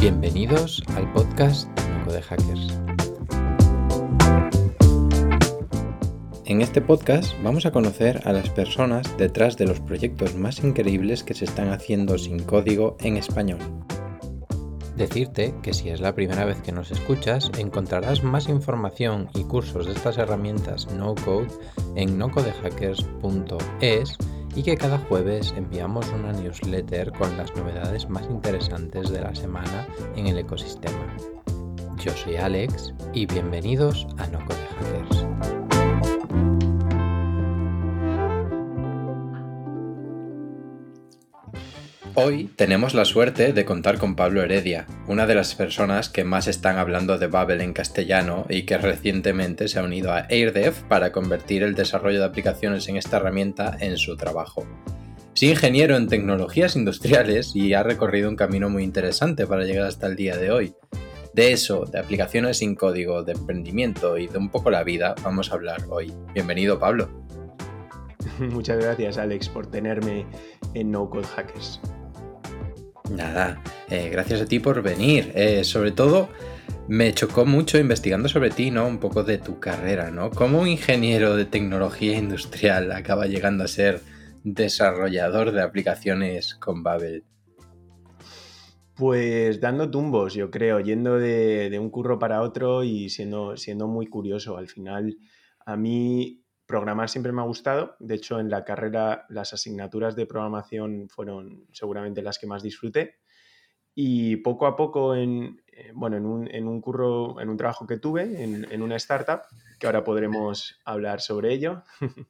Bienvenidos al podcast Noco de Hackers. En este podcast vamos a conocer a las personas detrás de los proyectos más increíbles que se están haciendo sin código en español. Decirte que si es la primera vez que nos escuchas, encontrarás más información y cursos de estas herramientas no code en nocodehackers.es y que cada jueves enviamos una newsletter con las novedades más interesantes de la semana en el ecosistema. Yo soy Alex y bienvenidos a No Code Hackers. Hoy tenemos la suerte de contar con Pablo Heredia, una de las personas que más están hablando de Babel en castellano y que recientemente se ha unido a AirDev para convertir el desarrollo de aplicaciones en esta herramienta en su trabajo. Es ingeniero en tecnologías industriales y ha recorrido un camino muy interesante para llegar hasta el día de hoy. De eso, de aplicaciones sin código, de emprendimiento y de un poco la vida, vamos a hablar hoy. Bienvenido, Pablo. Muchas gracias, Alex, por tenerme en No Code Hackers. Nada, eh, gracias a ti por venir. Eh, sobre todo, me chocó mucho investigando sobre ti, ¿no? Un poco de tu carrera, ¿no? ¿Cómo un ingeniero de tecnología industrial acaba llegando a ser desarrollador de aplicaciones con Babel? Pues dando tumbos, yo creo, yendo de, un curro para otro y siendo, siendo muy curioso. Al final, a mí programar siempre me ha gustado. De hecho, en la carrera las asignaturas de programación fueron seguramente las que más disfruté. Y poco a poco, en, eh, bueno, en un, en un curro, en un trabajo que tuve, en, una startup, que ahora podremos hablar sobre ello,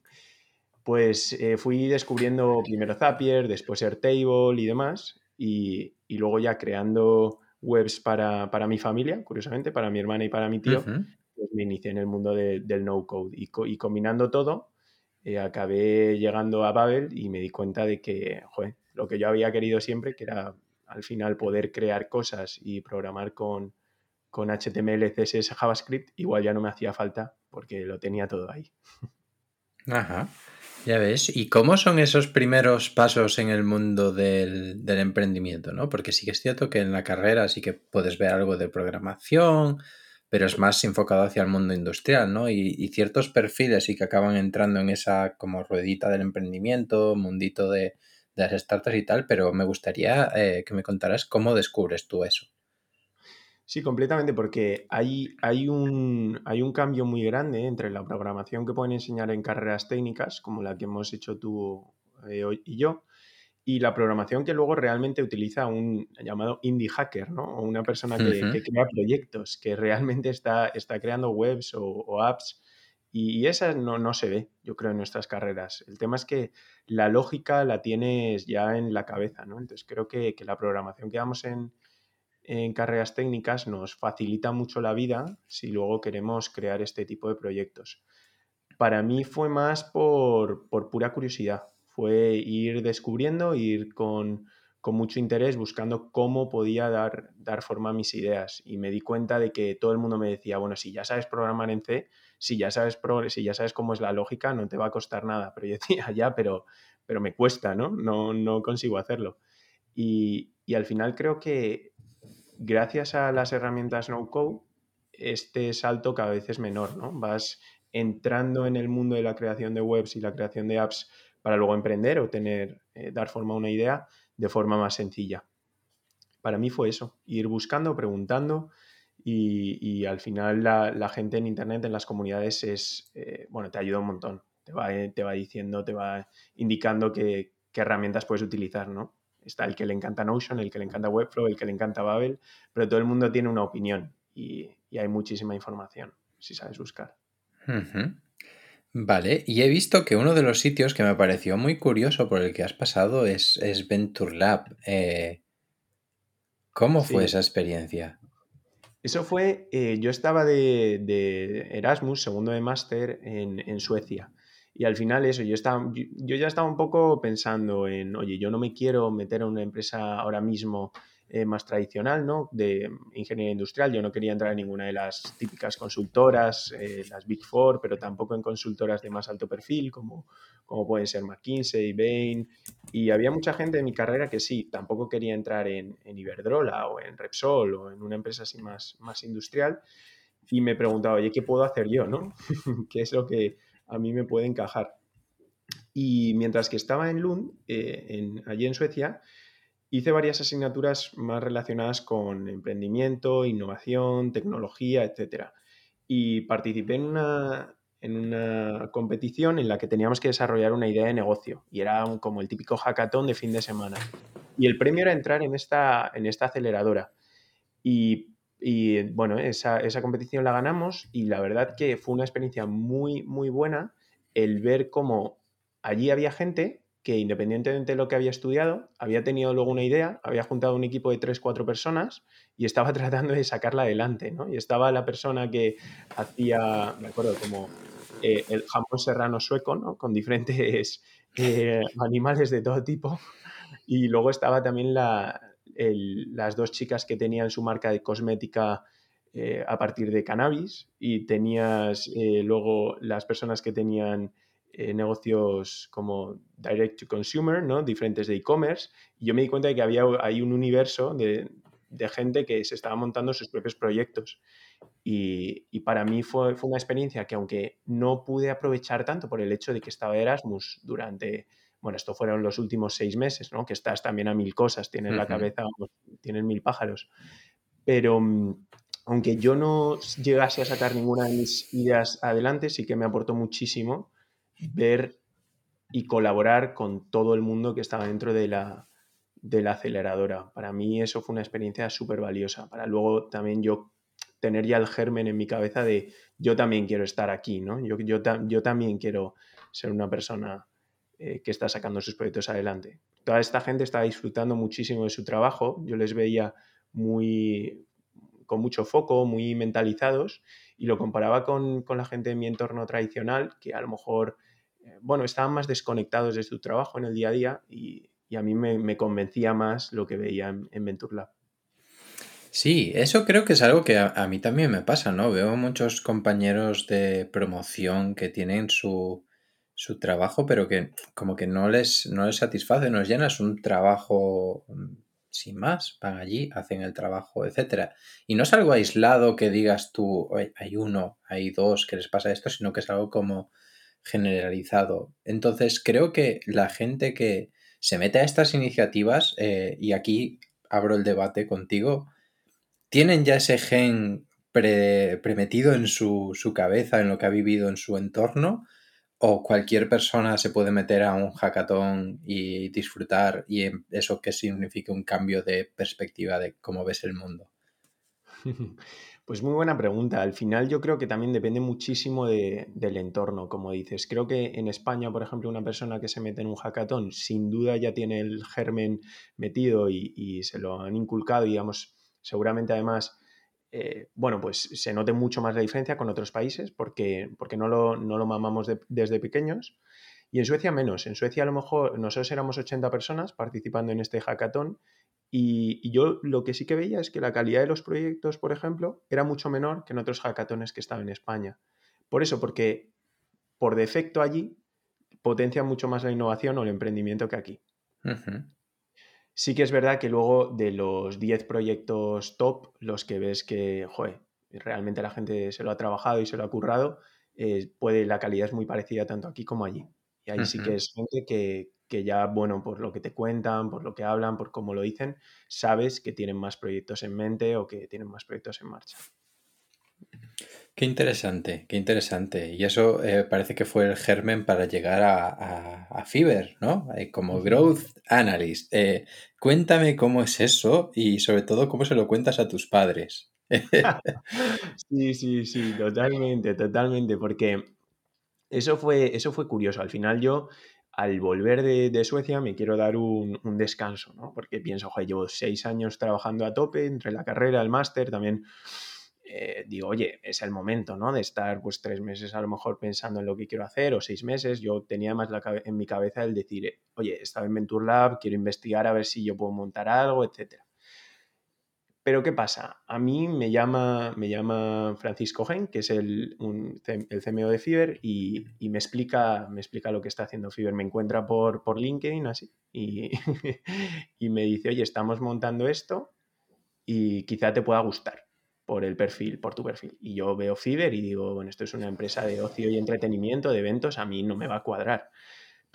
pues eh, fui descubriendo primero Zapier, después Airtable y demás, y, y luego ya creando webs para, para, mi familia, curiosamente, para mi hermana y para mi tío, pues me inicié en el mundo del no-code. Y, combinando todo, eh, acabé llegando a Babel y me di cuenta de que, lo que yo había querido siempre, que era al final poder crear cosas y programar con, con HTML, CSS, JavaScript, igual ya no me hacía falta porque lo tenía todo ahí. Ajá. Ya ves, ¿y cómo son esos primeros pasos en el mundo del, del, emprendimiento? ¿no? Porque sí que es cierto que en la carrera sí que puedes ver algo de programación, pero es más enfocado hacia el mundo industrial, ¿no? Y, ciertos perfiles y que acaban entrando en esa como ruedita del emprendimiento, mundito de, las startups y tal, pero me gustaría eh, que me contaras cómo descubres tú eso. Sí, completamente, porque hay, hay, un, hay un cambio muy grande entre la programación que pueden enseñar en carreras técnicas, como la que hemos hecho tú eh, y yo, y la programación que luego realmente utiliza un llamado indie hacker, ¿no? O una persona que, crea proyectos, que realmente está, está creando webs o, apps. Y, esa no, no, se ve, yo creo, en nuestras carreras. El tema es que la lógica la tienes ya en la cabeza, ¿no? Entonces creo que, que la programación que damos en, en carreras técnicas nos facilita mucho la vida si luego queremos crear este tipo de proyectos. Para mí fue más por, por pura curiosidad fue ir descubriendo, ir con, mucho interés buscando cómo podía dar, dar forma a mis ideas. Y me di cuenta de que todo el mundo me decía, bueno, si ya sabes programar en C, si ya sabes, si ya sabes cómo es la lógica, no te va a costar nada. Pero yo decía, ya, pero, pero me cuesta, ¿no? ¿no? No consigo hacerlo. Y, y al final creo que gracias a las herramientas no code, este salto cada vez es menor, ¿no? Vas entrando en el mundo de la creación de webs y la creación de apps para luego emprender o tener, eh, dar forma a una idea de forma más sencilla. Para mí fue eso, ir buscando, preguntando y, al final la, gente en Internet, en las comunidades, es, eh, bueno, te ayuda un montón. Te va, te va diciendo, te va indicando qué, herramientas puedes utilizar, ¿no? Está el que le encanta Notion, el que le encanta Webflow, el que le encanta Babel, pero todo el mundo tiene una opinión y, hay muchísima información si sabes buscar. Vale, y he visto que uno de los sitios que me pareció muy curioso por el que has pasado es, es Venture Lab. Eh, ¿Cómo fue esa experiencia? Eso fue, eh, yo estaba de, Erasmus, segundo de máster, en, Suecia. Y al final eso, yo, estaba, yo, ya estaba un poco pensando en, oye, yo no me quiero meter a una empresa ahora mismo eh, más tradicional, ¿no? De ingeniería industrial. Yo no quería entrar en ninguna de las típicas consultoras, eh, las Big Four, pero tampoco en consultoras de más alto perfil, como, como pueden ser McKinsey, Bain. Y había mucha gente de mi carrera que sí, tampoco quería entrar en, en Iberdrola o en Repsol o en una empresa así más, más industrial. Y me preguntaba, oye, ¿qué puedo hacer yo, no? ¿Qué es lo que a mí me puede encajar. Y mientras que estaba en Lund, eh, allí en Suecia, hice varias asignaturas más relacionadas con emprendimiento, innovación, tecnología, etc. Y participé en una, en una competición en la que teníamos que desarrollar una idea de negocio y era como el típico hackathon de fin de semana. Y el premio era entrar en esta, en esta aceleradora. Y y bueno, esa, competición la ganamos y la verdad que fue una experiencia muy, muy buena el ver cómo allí había gente que independientemente de lo que había estudiado, había tenido luego una idea, había juntado un equipo de tres, cuatro personas y estaba tratando de sacarla adelante, ¿no? Y estaba la persona que hacía, me acuerdo, como eh, el jamón serrano sueco, ¿no? Con diferentes eh, animales de todo tipo. Y luego estaba también la, las dos chicas que tenían su marca de cosmética eh, a partir de cannabis y tenías luego las personas que tenían eh, negocios como direct to consumer, ¿no? diferentes de e-commerce. Y yo me di cuenta de que había ahí un universo de, gente que se estaba montando sus propios proyectos. Y, y, para mí fue, fue una experiencia que aunque no pude aprovechar tanto por el hecho de que estaba Erasmus durante bueno, esto fueron los últimos seis meses, ¿no? Que estás también a mil cosas, tienes la cabeza, tienes mil pájaros. Pero mm, aunque yo no llegase a sacar ninguna de mis ideas adelante, sí que me aportó muchísimo ver y colaborar con todo el mundo que estaba dentro de la, de la aceleradora. Para mí eso fue una experiencia súper valiosa, para luego también yo tener ya el germen en mi cabeza de yo también quiero estar aquí, ¿no? Yo, yo, yo también quiero ser una persona eh, que está sacando sus proyectos adelante. Toda esta gente está disfrutando muchísimo de su trabajo, yo les veía muy con mucho foco, muy mentalizados, y lo comparaba con, la gente de mi entorno tradicional, que a lo mejor, bueno, estaban más desconectados de su trabajo en el día a día, y, a mí me, convencía más lo que veía en, en Venture Lab. Sí, eso creo que es algo que a, a, mí también me pasa, ¿no? Veo muchos compañeros de promoción que tienen su, su trabajo, pero que como que no les, no les satisface, no les llena, es un trabajo mm, sin más, van allí, hacen el trabajo, etcétera. Y no es algo aislado que digas tú, hay uno, hay dos que les pasa esto, sino que es algo como generalizado. Entonces, creo que la gente que se mete a estas iniciativas, eh, y aquí abro el debate contigo, tienen ya ese gen premetido en su, su cabeza, en lo que ha vivido en su entorno, o cualquier persona se puede meter a un hackathon y disfrutar y eso que significa un cambio de perspectiva de cómo ves el mundo? Pues muy buena pregunta. Al final yo creo que también depende muchísimo del entorno, como dices. Creo que en España, por ejemplo, una persona que se mete en un hackathon sin duda ya tiene el germen metido y, y se lo han inculcado, digamos, seguramente además eh, bueno, pues se note mucho más la diferencia con otros países porque, porque no, lo, no lo mamamos desde pequeños. Y en Suecia menos. En Suecia a lo mejor nosotros éramos 80 personas participando en este hackathon y, yo lo que sí que veía es que la calidad de los proyectos, por ejemplo, era mucho menor que en otros hackatones que estaban en España. Por eso, porque por defecto allí potencia mucho más la innovación o el emprendimiento que aquí. Sí que es verdad que luego de los 10 proyectos top, los que ves que, joder, realmente la gente se lo ha trabajado y se lo ha currado, eh, puede, la calidad es muy parecida tanto aquí como allí. Y ahí sí que es gente que, que, ya, bueno, por lo que te cuentan, por lo que hablan, por cómo lo dicen, sabes que tienen más proyectos en mente o que tienen más proyectos en marcha. Qué interesante, qué interesante. Y eso eh, parece que fue el germen para llegar a, a, Fiverr, ¿no? Eh, como Growth Analyst. Eh, cuéntame cómo es eso y sobre todo cómo se lo cuentas a tus padres. sí, sí, sí, totalmente, totalmente, porque eso fue, eso fue curioso. Al final yo, al volver de, Suecia, me quiero dar un, un, descanso, ¿no? Porque pienso, joder, llevo seis años trabajando a tope entre la carrera, el máster, también eh, digo, oye, es el momento, ¿no? De estar pues tres meses a lo mejor pensando en lo que quiero hacer o seis meses. Yo tenía más en mi cabeza el decir, oye, estaba en Venture Lab, quiero investigar a ver si yo puedo montar algo, etcétera. Pero ¿qué pasa? A mí me llama, me llama Francisco Gen, que es el, el CMO de Fiverr, y, me, explica, me explica lo que está haciendo Fiverr. Me encuentra por, por LinkedIn así y, y me dice, oye, estamos montando esto y quizá te pueda gustar por el perfil, por tu perfil. Y yo veo Fiverr y digo, bueno, esto es una empresa de ocio y entretenimiento, de eventos, a mí no me va a cuadrar.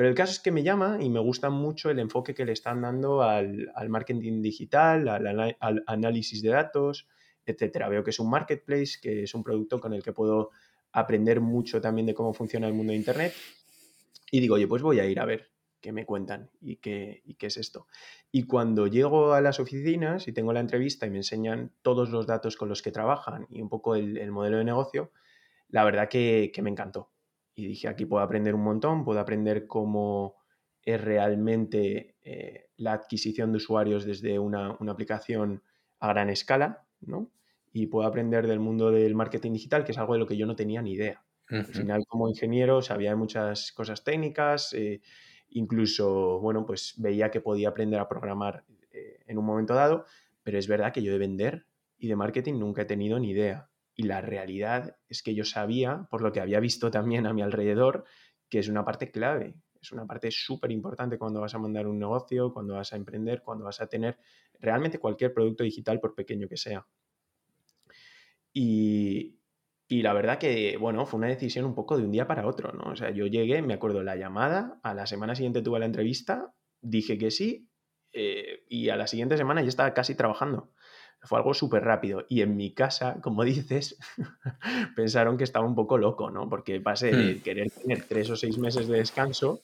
Pero el caso es que me llama y me gusta mucho el enfoque que le están dando al, marketing digital, al, al, análisis de datos, etcétera. Veo que es un marketplace, que es un producto con el que puedo aprender mucho también de cómo funciona el mundo de Internet. Y digo, oye, pues voy a ir a ver qué me cuentan y qué, qué es esto. Y cuando llego a las oficinas y tengo la entrevista y me enseñan todos los datos con los que trabajan y un poco el, modelo de negocio, la verdad que, me encantó. Y dije, aquí puedo aprender un montón, puedo aprender cómo es realmente eh, la adquisición de usuarios desde una, aplicación a gran escala, ¿no? Y puedo aprender del mundo del marketing digital, que es algo de lo que yo no tenía ni idea. Al final, como ingeniero, sabía muchas cosas técnicas, eh, Incluso, bueno, pues veía que podía aprender a programar eh, en un momento dado, pero es verdad que yo de vender y de marketing nunca he tenido ni idea. Y la realidad es que yo sabía, por lo que había visto también a mi alrededor, que es una parte clave, es una parte súper importante cuando vas a mandar un negocio, cuando vas a emprender, cuando vas a tener realmente cualquier producto digital, por pequeño que sea. Y, y la verdad que, bueno, fue una decisión un poco de un día para otro, ¿no? O sea, yo llegué, me acuerdo la llamada, a la semana siguiente tuve la entrevista, dije que sí, eh, y a la siguiente semana ya estaba casi trabajando. Fue algo súper rápido. Y en mi casa, como dices, pensaron que estaba un poco loco, ¿no? Porque pasé de hmm. querer tener tres o seis meses de descanso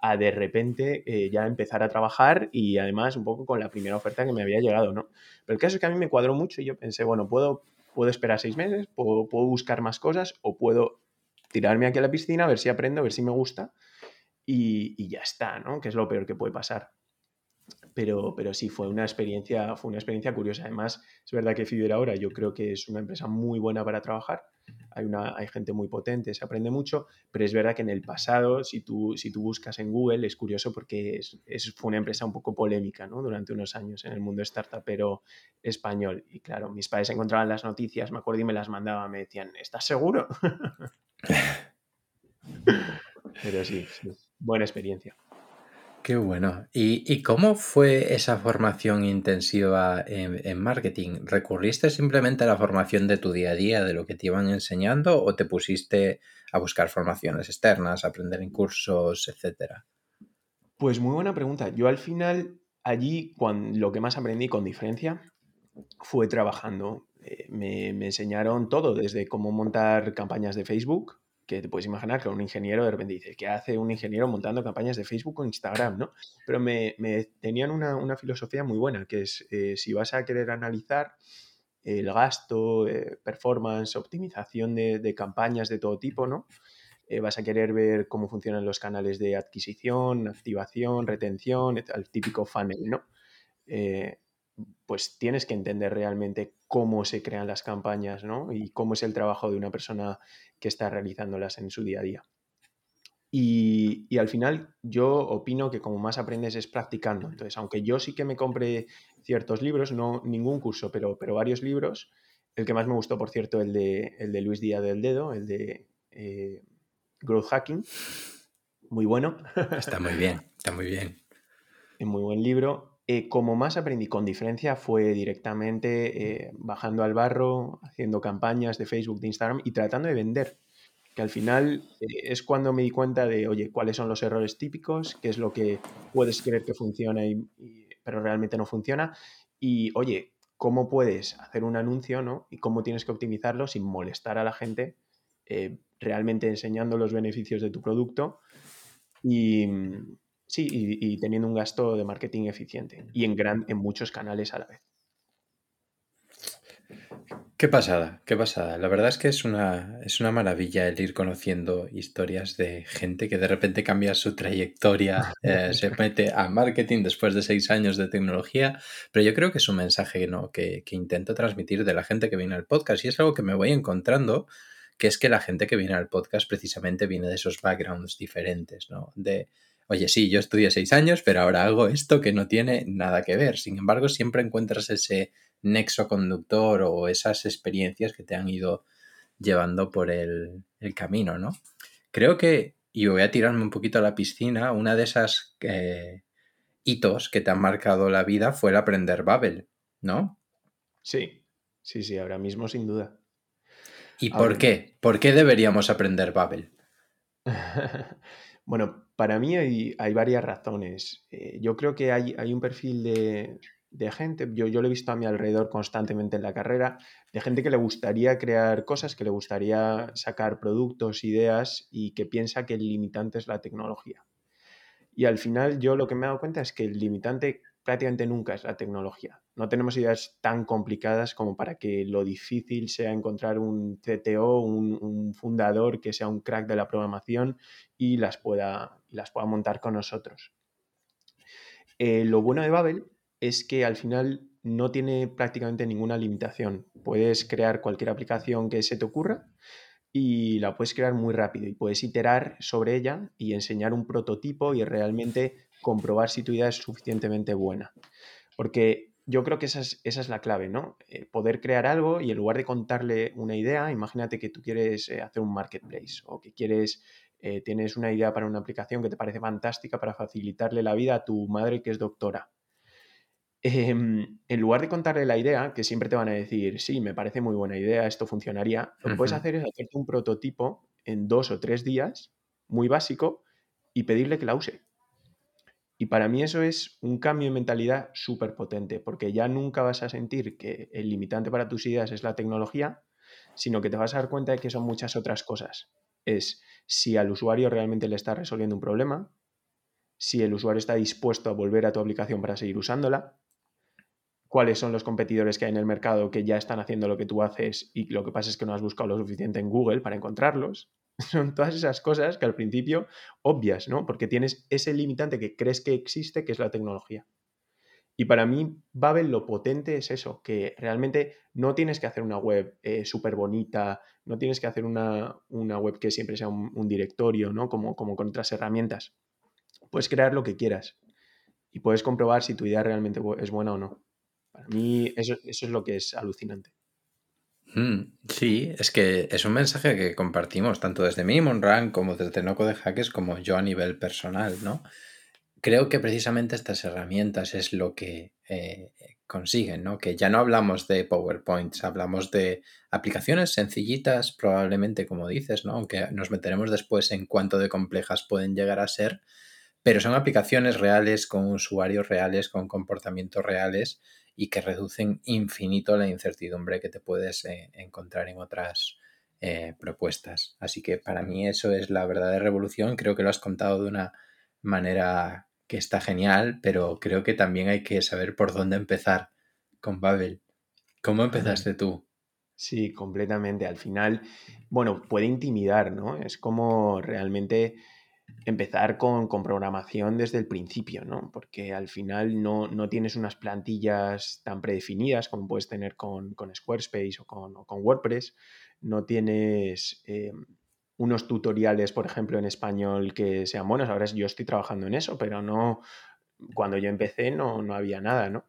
a de repente eh, ya empezar a trabajar y además un poco con la primera oferta que me había llegado, ¿no? Pero el caso es que a mí me cuadró mucho y yo pensé, bueno, puedo puedo esperar seis meses, puedo, buscar más cosas o puedo tirarme aquí a la piscina, a ver si aprendo, a ver si me gusta y, ya está, ¿no? Que es lo peor que puede pasar. Pero, pero sí, fue una, experiencia, fue una experiencia curiosa. Además, es verdad que Fiverr ahora yo creo que es una empresa muy buena para trabajar hay, una, hay gente muy potente, se aprende mucho, pero es verdad que en el pasado, si tú, si tú buscas en Google, es curioso porque es, fue una empresa un poco polémica ¿no? durante unos años en el mundo startupero español. Y claro, mis padres encontraban las noticias, me acuerdo y me las mandaban, me decían, ¿estás seguro? pero sí, buena experiencia. Qué bueno. ¿Y, cómo fue esa formación intensiva en, marketing? ¿Recurriste simplemente a la formación de tu día a día, de lo que te iban enseñando, o te pusiste a buscar formaciones externas, a aprender en cursos, etcétera? Pues muy buena pregunta. Yo al final, allí, cuando, lo que más aprendí con diferencia fue trabajando. Eh, me, me enseñaron todo, desde cómo montar campañas de Facebook, que te puedes imaginar que un ingeniero de repente dice, ¿qué hace un ingeniero montando campañas de Facebook o Instagram? ¿no? Pero me, tenían una, filosofía muy buena, que es eh, si vas a querer analizar el gasto, eh, performance, optimización de, campañas de todo tipo, ¿no? Eh, vas a querer ver cómo funcionan los canales de adquisición, activación, retención, el típico funnel, ¿no? Pues tienes que entender realmente cómo se crean las campañas, ¿no? Y cómo es el trabajo de una persona que está realizándolas en su día a día. Y, al final yo opino que como más aprendes es practicando. Entonces, aunque yo sí que me compré ciertos libros, no ningún curso, pero, pero varios libros, el que más me gustó, por cierto, el de, el de Luis Díaz del Dedo, el de eh, Growth Hacking, muy bueno. Está muy bien, está muy bien. Es muy buen libro. Eh, como más aprendí con diferencia fue directamente eh, bajando al barro, haciendo campañas de Facebook, de Instagram y tratando de vender. Que al final eh, es cuando me di cuenta de, oye, cuáles son los errores típicos, qué es lo que puedes creer que funciona pero realmente no funciona. Y, oye, cómo puedes hacer un anuncio, ¿no? Y cómo tienes que optimizarlo sin molestar a la gente, realmente enseñando los beneficios de tu producto. Y, Sí, y, teniendo un gasto de marketing eficiente y en, gran, en muchos canales a la vez. Qué pasada, qué pasada. La verdad es que es una, es una maravilla el ir conociendo historias de gente que de repente cambia su trayectoria, eh, se mete a marketing después de seis años de tecnología, pero yo creo que es un mensaje ¿no? que, que intento transmitir de la gente que viene al podcast y es algo que me voy encontrando, que es que la gente que viene al podcast precisamente viene de esos backgrounds diferentes, ¿no? De, oye, sí, yo estudié seis años, pero ahora hago esto que no tiene nada que ver. Sin embargo, siempre encuentras ese nexo conductor o esas experiencias que te han ido llevando por el, camino, ¿no? Creo que, y voy a tirarme un poquito a la piscina, una de esas eh, hitos que te han marcado la vida fue el aprender Babel, ¿no? Sí, sí, sí, ahora mismo sin duda. ¿Y por qué? ¿Por qué deberíamos aprender Babel? bueno, para mí hay, varias razones. Eh, yo creo que hay, un perfil de, de gente, yo, yo lo he visto a mi alrededor constantemente en la carrera, de gente que le gustaría crear cosas, que le gustaría sacar productos, ideas y que piensa que el limitante es la tecnología. Y al final yo lo que me he dado cuenta es que el limitante prácticamente nunca es la tecnología. No tenemos ideas tan complicadas como para que lo difícil sea encontrar un CTO, un, fundador que sea un crack de la programación y las pueda, las pueda montar con nosotros. Eh, lo bueno de Babel es que al final no tiene prácticamente ninguna limitación. Puedes crear cualquier aplicación que se te ocurra y la puedes crear muy rápido y puedes iterar sobre ella y enseñar un prototipo y realmente comprobar si tu idea es suficientemente buena. Porque yo creo que esa es, la clave, ¿no? Eh, poder crear algo y en lugar de contarle una idea, imagínate que tú quieres eh, hacer un marketplace o que quieres, eh, tienes una idea para una aplicación que te parece fantástica para facilitarle la vida a tu madre que es doctora Em, en lugar de contarle la idea, que siempre te van a decir, sí, me parece muy buena idea, esto funcionaría, lo que puedes hacer es hacerte un prototipo en dos o tres días, muy básico, y pedirle que la use. Y para mí eso es un cambio de mentalidad súper potente, porque ya nunca vas a sentir que el limitante para tus ideas es la tecnología, sino que te vas a dar cuenta de que son muchas otras cosas. Es si al usuario realmente le está resolviendo un problema, si el usuario está dispuesto a volver a tu aplicación para seguir usándola, cuáles son los competidores que hay en el mercado que ya están haciendo lo que tú haces y lo que pasa es que no has buscado lo suficiente en Google para encontrarlos. Son todas esas cosas que al principio obvias, ¿no? Porque tienes ese limitante que crees que existe, que es la tecnología. Y para mí, Babel lo potente es eso, que realmente no tienes que hacer una web eh, súper bonita, no tienes que hacer una, web que siempre sea un, directorio, ¿no? Como, como con otras herramientas. Puedes crear lo que quieras y puedes comprobar si tu idea realmente es buena o no. Para mí eso, es lo que es alucinante. Mm, sí, es que es un mensaje que compartimos tanto desde Minimum Run como desde Noco de Hackers como yo a nivel personal, ¿no? Creo que precisamente estas herramientas es lo que eh, consiguen, ¿no? Que ya no hablamos de PowerPoints, hablamos de aplicaciones sencillitas, probablemente como dices, ¿no? Aunque nos meteremos después en cuánto de complejas pueden llegar a ser, pero son aplicaciones reales con usuarios reales, con comportamientos reales y que reducen infinito la incertidumbre que te puedes eh, encontrar en otras eh, propuestas. Así que para mí eso es la verdadera revolución. Creo que lo has contado de una manera que está genial, pero creo que también hay que saber por dónde empezar con Babel. ¿Cómo empezaste tú? Sí, completamente. Al final, bueno, puede intimidar, ¿no? Es como realmente empezar con, programación desde el principio, ¿no? Porque al final no, tienes unas plantillas tan predefinidas como puedes tener con, Squarespace o con, WordPress, no tienes eh, unos tutoriales, por ejemplo, en español que sean buenos. Ahora yo estoy trabajando en eso, pero no, cuando yo empecé no, no había nada, ¿no?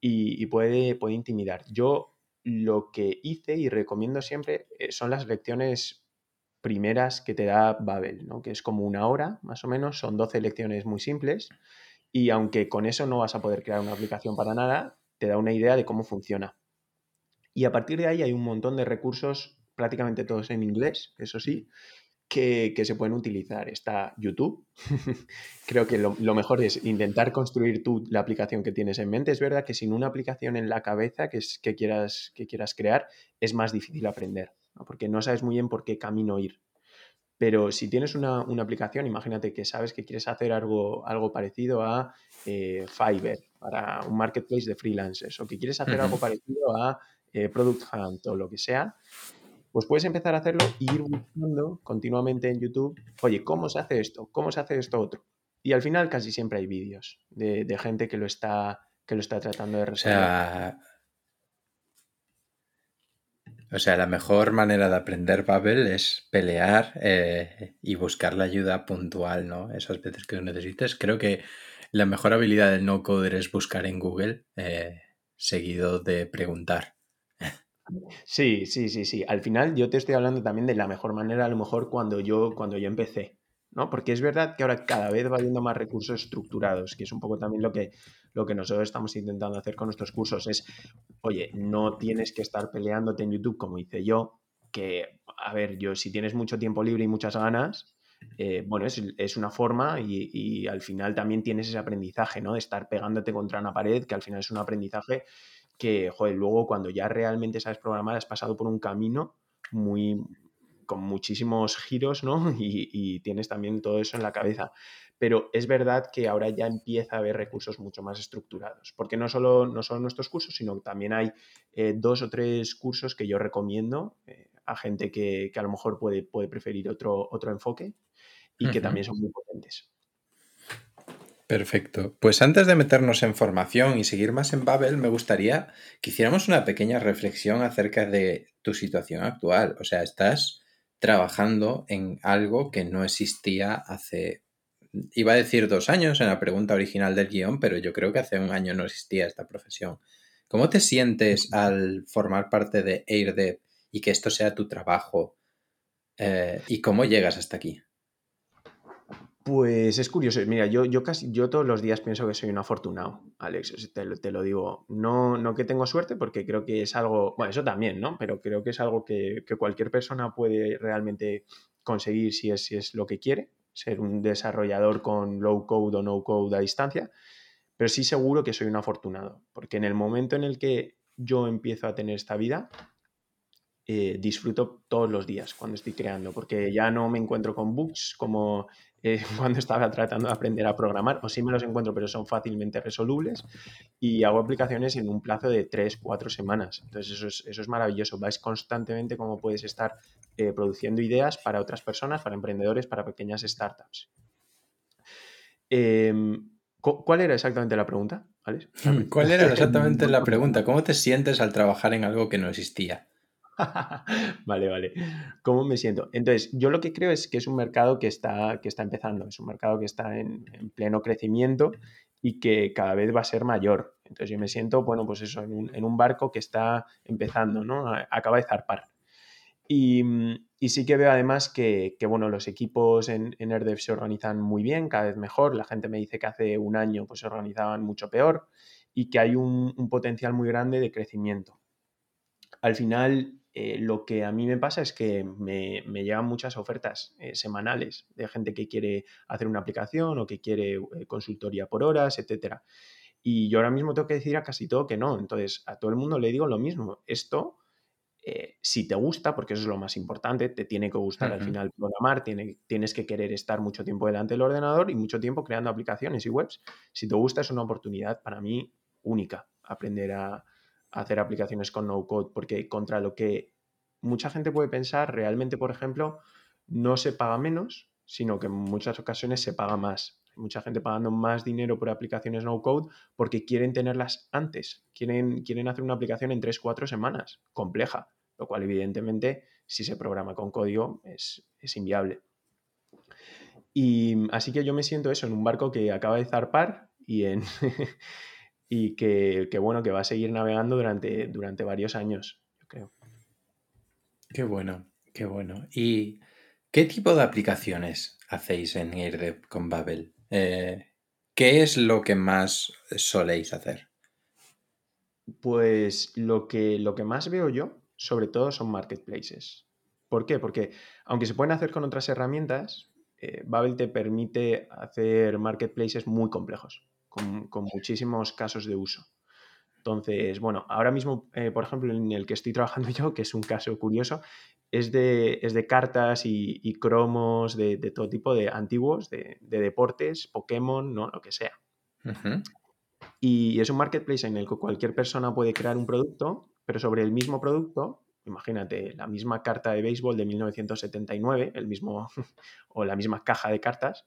Y, puede, puede intimidar. Yo lo que hice y recomiendo siempre eh, son las lecciones primeras que te da Babel, ¿no? que es como una hora más o menos, son 12 lecciones muy simples y aunque con eso no vas a poder crear una aplicación para nada, te da una idea de cómo funciona. Y a partir de ahí hay un montón de recursos, prácticamente todos en inglés, eso sí, que, se pueden utilizar. Está YouTube. Creo que lo, mejor es intentar construir tú la aplicación que tienes en mente. Es verdad que sin una aplicación en la cabeza que, es, que, quieras, que quieras crear, es más difícil aprender porque no sabes muy bien por qué camino ir. Pero si tienes una, aplicación, imagínate que sabes que quieres hacer algo, algo parecido a eh, Fiverr para un marketplace de freelancers o que quieres hacer algo parecido a eh, Product Hunt o lo que sea, pues puedes empezar a hacerlo y ir buscando continuamente en YouTube, oye, ¿cómo se hace esto? ¿Cómo se hace esto otro? Y al final casi siempre hay vídeos de, gente que lo está que lo está tratando de resolver. O sea, la mejor manera de aprender Babel es pelear eh, y buscar la ayuda puntual, ¿no? Esas veces que lo necesites. Creo que la mejor habilidad del no-coder es buscar en Google, eh, seguido de preguntar. Sí, sí, sí, sí. Al final yo te estoy hablando también de la mejor manera, a lo mejor cuando yo, cuando yo empecé. ¿No? Porque es verdad que ahora cada vez va habiendo más recursos estructurados, que es un poco también lo que, lo que nosotros estamos intentando hacer con nuestros cursos. Es, oye, no tienes que estar peleándote en YouTube como hice yo, que, a ver, yo si tienes mucho tiempo libre y muchas ganas, eh, bueno, es, una forma y, al final también tienes ese aprendizaje, ¿no? De estar pegándote contra una pared, que al final es un aprendizaje que, joder, luego cuando ya realmente sabes programar has pasado por un camino muy, con muchísimos giros, ¿no? Y, tienes también todo eso en la cabeza. Pero es verdad que ahora ya empieza a haber recursos mucho más estructurados, porque no solo, no solo nuestros cursos, sino que también hay eh, dos o tres cursos que yo recomiendo eh, a gente que, a lo mejor puede, puede preferir otro, otro enfoque y que también son muy potentes. Perfecto. Pues antes de meternos en formación y seguir más en Babel, me gustaría que hiciéramos una pequeña reflexión acerca de tu situación actual. O sea, estás trabajando en algo que no existía hace, iba a decir dos años en la pregunta original del guion, pero yo creo que hace un año no existía esta profesión. ¿Cómo te sientes al formar parte de AirDev y que esto sea tu trabajo? Eh, ¿Y cómo llegas hasta aquí? Pues es curioso. Mira, yo, yo casi, yo todos los días pienso que soy un afortunado, Alex. Te, te, lo digo. No, no que tengo suerte, porque creo que es algo. Bueno, eso también, ¿no? Pero creo que es algo que, cualquier persona puede realmente conseguir si es, si es lo que quiere. Ser un desarrollador con low code o no code a distancia. Pero sí seguro que soy un afortunado. Porque en el momento en el que yo empiezo a tener esta vida, eh, disfruto todos los días cuando estoy creando, porque ya no me encuentro con bugs como eh, cuando estaba tratando de aprender a programar, o sí me los encuentro, pero son fácilmente resolubles, y hago aplicaciones en un plazo de 3, 4 semanas. Entonces eso es, eso es maravilloso, vais constantemente cómo puedes estar eh, produciendo ideas para otras personas, para emprendedores, para pequeñas startups. Em, ¿Cuál era exactamente la pregunta, ¿Cuál era exactamente la pregunta? ¿Cómo te sientes al trabajar en algo que no existía? vale, vale. ¿Cómo me siento? Entonces, yo lo que creo es que es un mercado que está, que está empezando, es un mercado que está en, pleno crecimiento y que cada vez va a ser mayor. Entonces, yo me siento, bueno, pues eso, en un, barco que está empezando, ¿no? Acaba de zarpar. Y, sí que veo además que, bueno, los equipos en, en AirDev se organizan muy bien, cada vez mejor. La gente me dice que hace un año pues, se organizaban mucho peor y que hay un, un potencial muy grande de crecimiento. Al final, eh, lo que a mí me pasa es que me, llegan muchas ofertas eh, semanales de gente que quiere hacer una aplicación o que quiere eh, consultoría por horas, etc. Y yo ahora mismo tengo que decir a casi todo que no. Entonces, a todo el mundo le digo lo mismo. Esto, si te gusta, porque eso es lo más importante, te tiene que gustar al final programar, tienes que querer estar mucho tiempo delante del ordenador y mucho tiempo creando aplicaciones y webs. Si te gusta, es una oportunidad para mí única aprender a, hacer aplicaciones con no code, porque contra lo que mucha gente puede pensar, realmente, por ejemplo, no se paga menos, sino que en muchas ocasiones se paga más. mucha gente pagando más dinero por aplicaciones no code porque quieren tenerlas antes, quieren, quieren hacer una aplicación en 3-4 semanas, compleja, lo cual evidentemente si se programa con código es, es inviable. Y así que yo me siento eso en un barco que acaba de zarpar y en, y que, bueno, que va a seguir navegando durante, durante varios años, yo creo. Qué bueno, qué bueno. ¿Y qué tipo de aplicaciones hacéis en AirDev con Babel? Eh, ¿Qué es lo que más soléis hacer? Pues lo que, lo que más veo yo, sobre todo, son marketplaces. ¿Por qué? Porque aunque se pueden hacer con otras herramientas, eh, Babel te permite hacer marketplaces muy complejos con, muchísimos casos de uso. Entonces, bueno, ahora mismo, eh, por ejemplo, en el que estoy trabajando yo, que es un caso curioso, es de, es de cartas y, cromos de, todo tipo de antiguos, de, deportes, Pokémon, ¿no? Lo que sea. Y es un marketplace en el que cualquier persona puede crear un producto, pero sobre el mismo producto, imagínate, la misma carta de béisbol de 1979, el mismo, o la misma caja de cartas,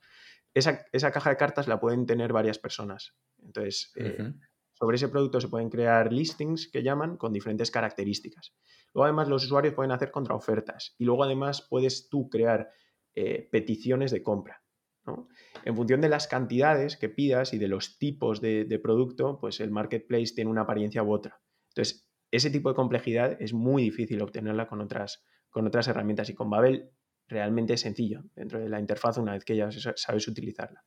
esa, caja de cartas la pueden tener varias personas. Entonces, eh, sobre ese producto se pueden crear listings que llaman con diferentes características. Luego, además, los usuarios pueden hacer contraofertas y luego, además, puedes tú crear eh, peticiones de compra. En función de las cantidades que pidas y de los tipos de, producto, pues el marketplace tiene una apariencia u otra. Entonces, ese tipo de complejidad es muy difícil obtenerla con otras, con otras herramientas y con Babel realmente es sencillo dentro de la interfaz una vez que ya sabes utilizarla.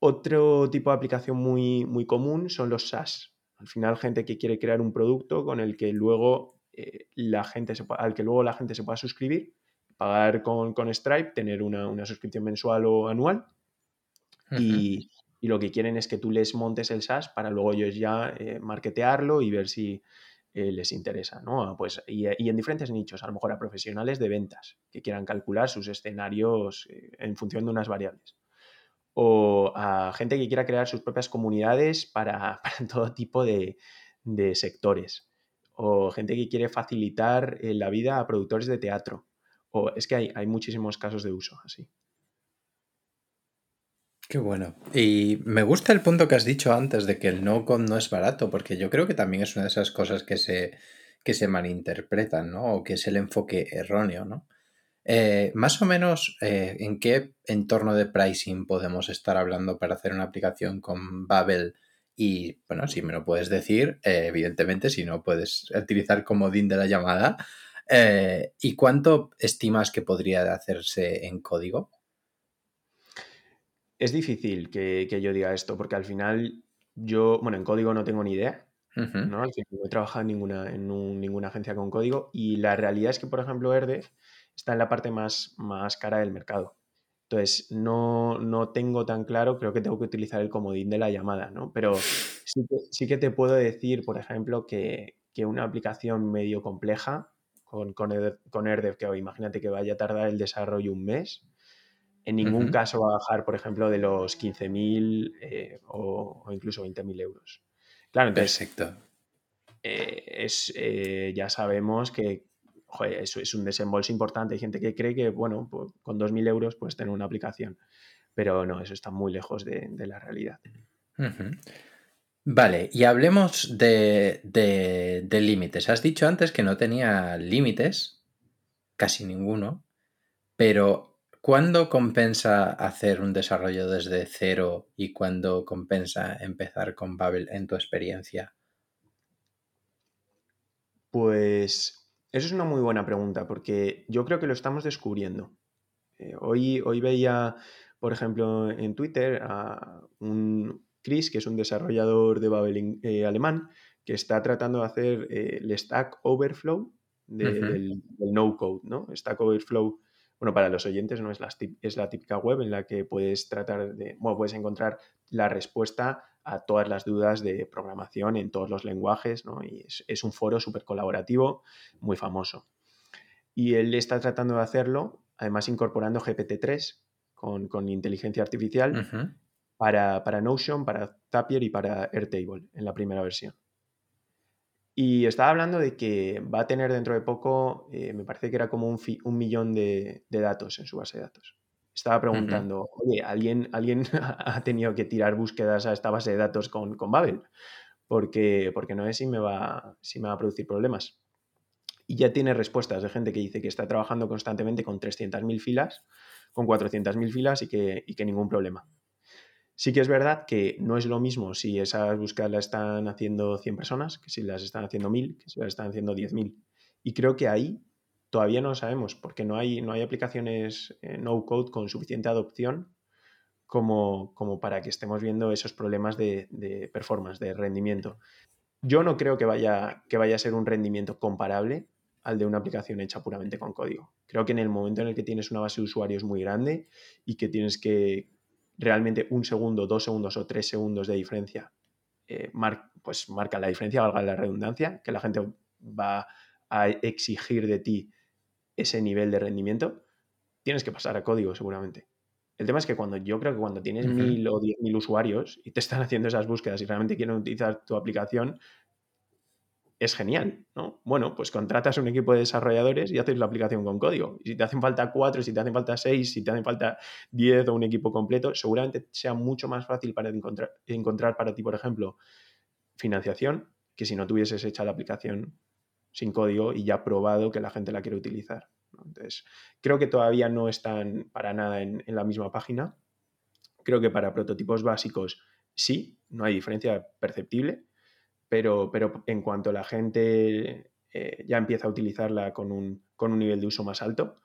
Otro tipo de aplicación muy, muy común son los SaaS. Al final, gente que quiere crear un producto con el que luego eh, la gente se, al que luego la gente se pueda suscribir pagar con, Stripe, tener una, suscripción mensual o anual. y, lo que quieren es que tú les montes el SaaS para luego ellos ya eh, marketearlo y ver si eh, les interesa. ¿no? Pues, y, en diferentes nichos, a lo mejor a profesionales de ventas que quieran calcular sus escenarios eh, en función de unas variables. O a gente que quiera crear sus propias comunidades para, todo tipo de, sectores. O gente que quiere facilitar la vida a productores de teatro o es que hay muchísimos casos de uso así. Qué bueno. Y me gusta el punto que has dicho antes de que el no-code no es barato, porque yo creo que también es una de esas cosas que se, que se malinterpretan, ¿no? O que es el enfoque erróneo, ¿no? Eh, más o menos, eh, ¿en qué entorno de pricing podemos estar hablando para hacer una aplicación con Babel? Y bueno, si me lo puedes decir, eh, evidentemente, si no puedes utilizar como DIN de la llamada, ¿Y cuánto estimas que podría hacerse en código? Es difícil que, yo diga esto, porque al final yo, bueno, en código no tengo ni idea. ¿no? Al final no he trabajado en ninguna, en ninguna agencia con código y la realidad es que, por ejemplo, Erde está en la parte más, más cara del mercado. Entonces, no, no, tengo tan claro, creo que tengo que utilizar el comodín de la llamada, ¿no? Pero sí que, sí que te puedo decir, por ejemplo, que, que una aplicación medio compleja con, con, AirDev, que imagínate que vaya a tardar el desarrollo un mes, en ningún caso va a bajar, por ejemplo, de los 15.000 eh, o, incluso 20.000 euros. Claro, entonces. Perfecto. Eh, es, eh, ya sabemos que eso es un desembolso importante. Hay gente que cree que, bueno, pues, con 2.000 euros puedes tener una aplicación. Pero no, eso está muy lejos de, la realidad. Vale, y hablemos de, límites. Has dicho antes que no tenía límites, casi ninguno, pero ¿cuándo compensa hacer un desarrollo desde cero y cuándo compensa empezar con Babel en tu experiencia? Pues eso es una muy buena pregunta porque yo creo que lo estamos descubriendo. Eh, hoy, hoy veía, por ejemplo, en Twitter a un, Chris, que es un desarrollador de Babel eh, alemán, que está tratando de hacer eh, el Stack Overflow del, no-code, ¿no? Stack Overflow, bueno, para los oyentes no es la, es la típica web en la que puedes tratar de, bueno, puedes encontrar la respuesta a todas las dudas de programación en todos los lenguajes, ¿no? Y es, un foro súper colaborativo, muy famoso. Y él está tratando de hacerlo, además incorporando GPT-3 con, inteligencia artificial para, Notion, para Zapier y para Airtable en la primera versión. Y estaba hablando de que va a tener dentro de poco, eh, me parece que era como un, un millón de, datos en su base de datos. Estaba preguntando, oye, ¿alguien, ¿alguien ha tenido que tirar búsquedas a esta base de datos con, con Babel? Porque, porque no es si me, va, si me va a producir problemas. Y ya tiene respuestas de gente que dice que está trabajando constantemente con 300.000 filas, con 400.000 filas y que, y que ningún problema. Sí que es verdad que no es lo mismo si esas búsquedas las están haciendo 100 personas, que si las están haciendo 1000, que si las están haciendo 10.000. Y creo que ahí todavía no lo sabemos, porque no hay, no hay aplicaciones eh, no code con suficiente adopción como, como, para que estemos viendo esos problemas de, de, performance, de rendimiento. Yo no creo que vaya, que vaya a ser un rendimiento comparable al de una aplicación hecha puramente con código. Creo que en el momento en el que tienes una base de usuarios muy grande y que tienes que, realmente un segundo, dos segundos o tres segundos de diferencia, eh, pues marca la diferencia, valga la redundancia, que la gente va a exigir de ti ese nivel de rendimiento, tienes que pasar a código seguramente. El tema es que cuando yo creo que cuando tienes mil o diez mil usuarios y te están haciendo esas búsquedas y realmente quieren utilizar tu aplicación, es genial, ¿no? Bueno, pues contratas un equipo de desarrolladores y haces la aplicación con código. Y si te hacen falta cuatro, si te hacen falta seis, si te hacen falta diez o un equipo completo, seguramente sea mucho más fácil para encontrar, encontrar para ti, por ejemplo, financiación que si no tuvieses hecha la aplicación sin código y ya probado que la gente la quiere utilizar. Entonces, creo que todavía no están para nada en, en la misma página. Creo que para prototipos básicos sí, no hay diferencia perceptible pero, pero en cuanto la gente eh, ya empieza a utilizarla con un, con un nivel de uso más alto,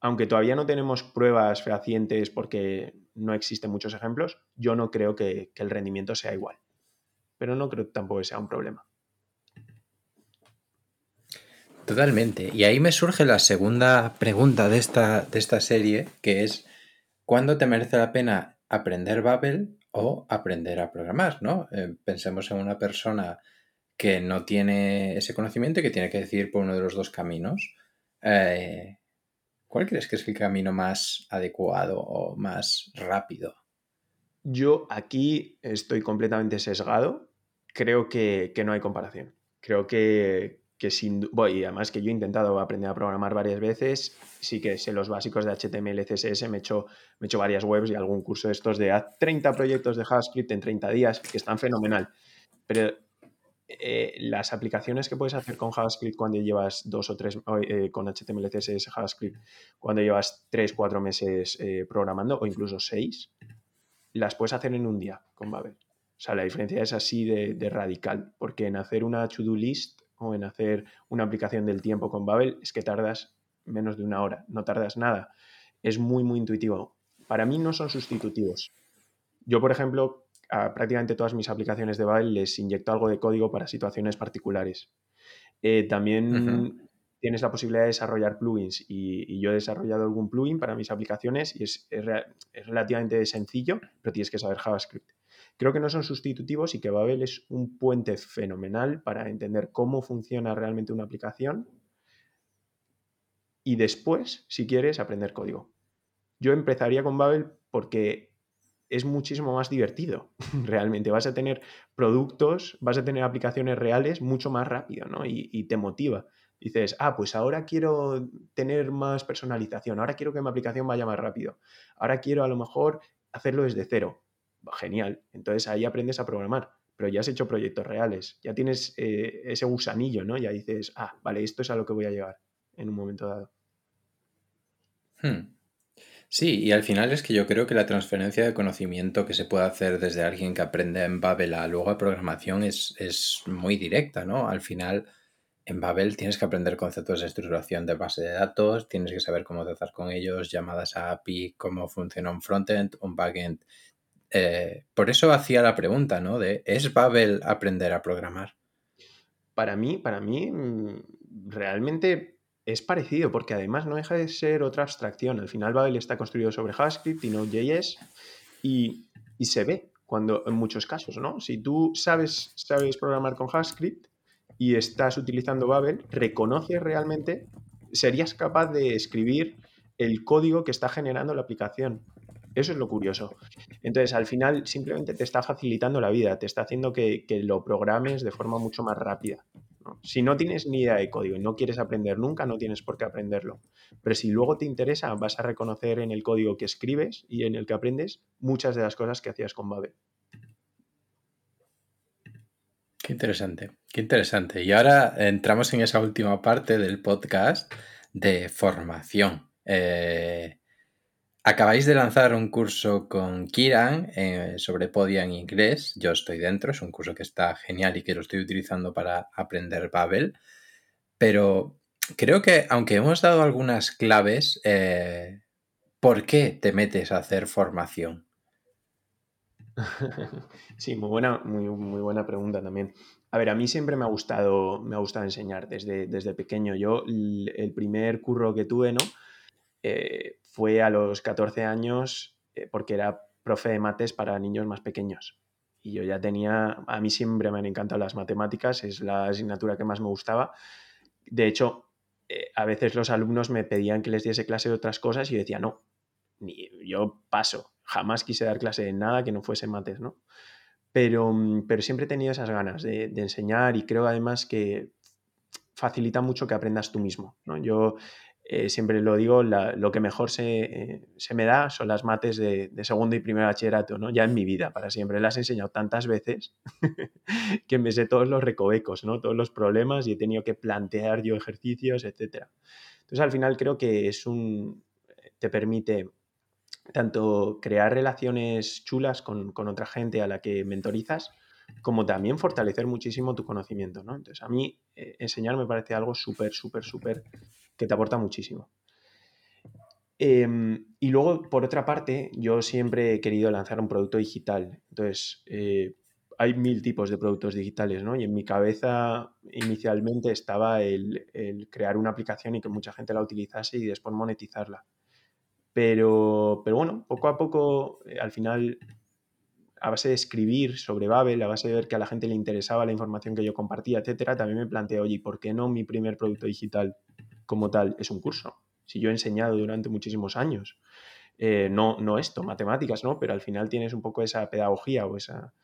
aunque todavía no tenemos pruebas fehacientes porque no existen muchos ejemplos, yo no creo que, el rendimiento sea igual. Pero no creo tampoco que sea un problema. Totalmente. Y ahí me surge la segunda pregunta de esta, de esta serie, que es, ¿cuándo te merece la pena aprender Babel o aprender a programar, ¿no? Eh, pensemos en una persona que no tiene ese conocimiento y que tiene que decidir por uno de los dos caminos. Eh, ¿Cuál crees que es el camino más adecuado o más rápido? Yo aquí estoy completamente sesgado. Creo que, que no hay comparación. Creo que, que sin y además que yo he intentado aprender a programar varias veces, sí que sé los básicos de HTML, CSS, me he hecho, me he hecho varias webs y algún curso de estos de 30 proyectos de JavaScript en 30 días, que están fenomenal. Pero eh, las aplicaciones que puedes hacer con JavaScript cuando llevas dos o tres, eh, con HTML, CSS, JavaScript, cuando llevas tres, cuatro meses eh, programando, o incluso seis, las puedes hacer en un día con Babel. O sea, la diferencia es así de, de radical, porque en hacer una to-do list o en hacer una aplicación del tiempo con Babel es que tardas menos de una hora, no tardas nada. Es muy, muy intuitivo. Para mí no son sustitutivos. Yo, por ejemplo, a prácticamente todas mis aplicaciones de Babel les inyecto algo de código para situaciones particulares. Eh, también tienes la posibilidad de desarrollar plugins y, yo he desarrollado algún plugin para mis aplicaciones y es, es relativamente sencillo, pero tienes que saber JavaScript. Creo que no son sustitutivos y que Babel es un puente fenomenal para entender cómo funciona realmente una aplicación y después, si quieres, aprender código. Yo empezaría con Babel porque es muchísimo más divertido. Realmente vas a tener productos, vas a tener aplicaciones reales mucho más rápido, ¿no? Y, y, te motiva. Dices, ah, pues ahora quiero tener más personalización, ahora quiero que mi aplicación vaya más rápido, ahora quiero a lo mejor hacerlo desde cero genial. Entonces ahí aprendes a programar, pero ya has hecho proyectos reales, ya tienes eh, ese gusanillo, ¿no? Ya dices, ah, vale, esto es a lo que voy a llegar en un momento dado. Hmm. Sí, y al final es que yo creo que la transferencia de conocimiento que se puede hacer desde alguien que aprende en Babel a luego a programación es, es muy directa, ¿no? Al final, en Babel tienes que aprender conceptos de estructuración de base de datos, tienes que saber cómo tratar con ellos, llamadas a API, cómo funciona un frontend, un backend, eh, por eso hacía la pregunta, ¿no? De ¿es Babel aprender a programar? Para mí, para mí, mm, realmente es parecido, porque además no deja de ser otra abstracción. Al final Babel está construido sobre JavaScript y Node.js y, y se ve cuando en muchos casos, ¿no? Si tú sabes, sabes programar con JavaScript y estás utilizando Babel, reconoces realmente, serías capaz de escribir el código que está generando la aplicación. Eso es lo curioso. Entonces, al final, simplemente te está facilitando la vida, te está haciendo que, lo programes de forma mucho más rápida. Si no tienes ni idea de código y no quieres aprender nunca, no tienes por qué aprenderlo. Pero si luego te interesa, vas a reconocer en el código que escribes y en el que aprendes muchas de las cosas que hacías con Babel. Qué interesante, qué interesante. Y ahora entramos en esa última parte del podcast de formación. Eh, Acabáis de lanzar un curso con Kiran eh, sobre Podia en inglés. Yo estoy dentro, es un curso que está genial y que lo estoy utilizando para aprender Babel. Pero creo que, aunque hemos dado algunas claves, eh, ¿por qué te metes a hacer formación? Sí, muy buena, muy, muy, buena pregunta también. A ver, a mí siempre me ha gustado, me ha gustado enseñar desde, desde pequeño. Yo, el primer curro que tuve, ¿no? Eh, fue a los 14 años eh, porque era profe de mates para niños más pequeños. Y yo ya tenía, a mí siempre me han encantado las matemáticas, es la asignatura que más me gustaba. De hecho, eh, a veces los alumnos me pedían que les diese clase de otras cosas y yo decía, no, yo paso, jamás quise dar clase de nada que no fuese mates, ¿no? Pero, mm, pero siempre he tenido esas ganas de, enseñar y creo además que facilita mucho que aprendas tú mismo, ¿no? Yo eh, siempre lo digo, lo que mejor eh, se, me da son las mates de, segundo y primer bachillerato, ¿no? Ya en mi vida, para siempre. Las he enseñado tantas veces que me sé todos los recovecos, ¿no? Todos los problemas y he tenido que plantear yo ejercicios, etc. Entonces, al final creo que es un... te permite tanto crear relaciones chulas con, otra gente a la que mentorizas, como también fortalecer muchísimo tu conocimiento, ¿no? Entonces, a mí eh, enseñar me parece algo súper, súper, súper que te aporta muchísimo. Em, y luego, por otra parte, yo siempre he querido lanzar un producto digital. Entonces, eh, hay mil tipos de productos digitales, ¿no? Y en mi cabeza inicialmente estaba el, crear una aplicación y que mucha gente la utilizase y después monetizarla. Pero, pero bueno, poco a poco, eh, al final, a base de escribir sobre Babel, a base de ver que a la gente le interesaba la información que yo compartía, etcétera, también me planteé, oye, ¿por qué no mi primer producto digital como tal es un curso. Si yo he enseñado durante muchísimos años, eh, no, no esto, matemáticas, ¿no? Pero al final tienes un poco esa pedagogía o esa,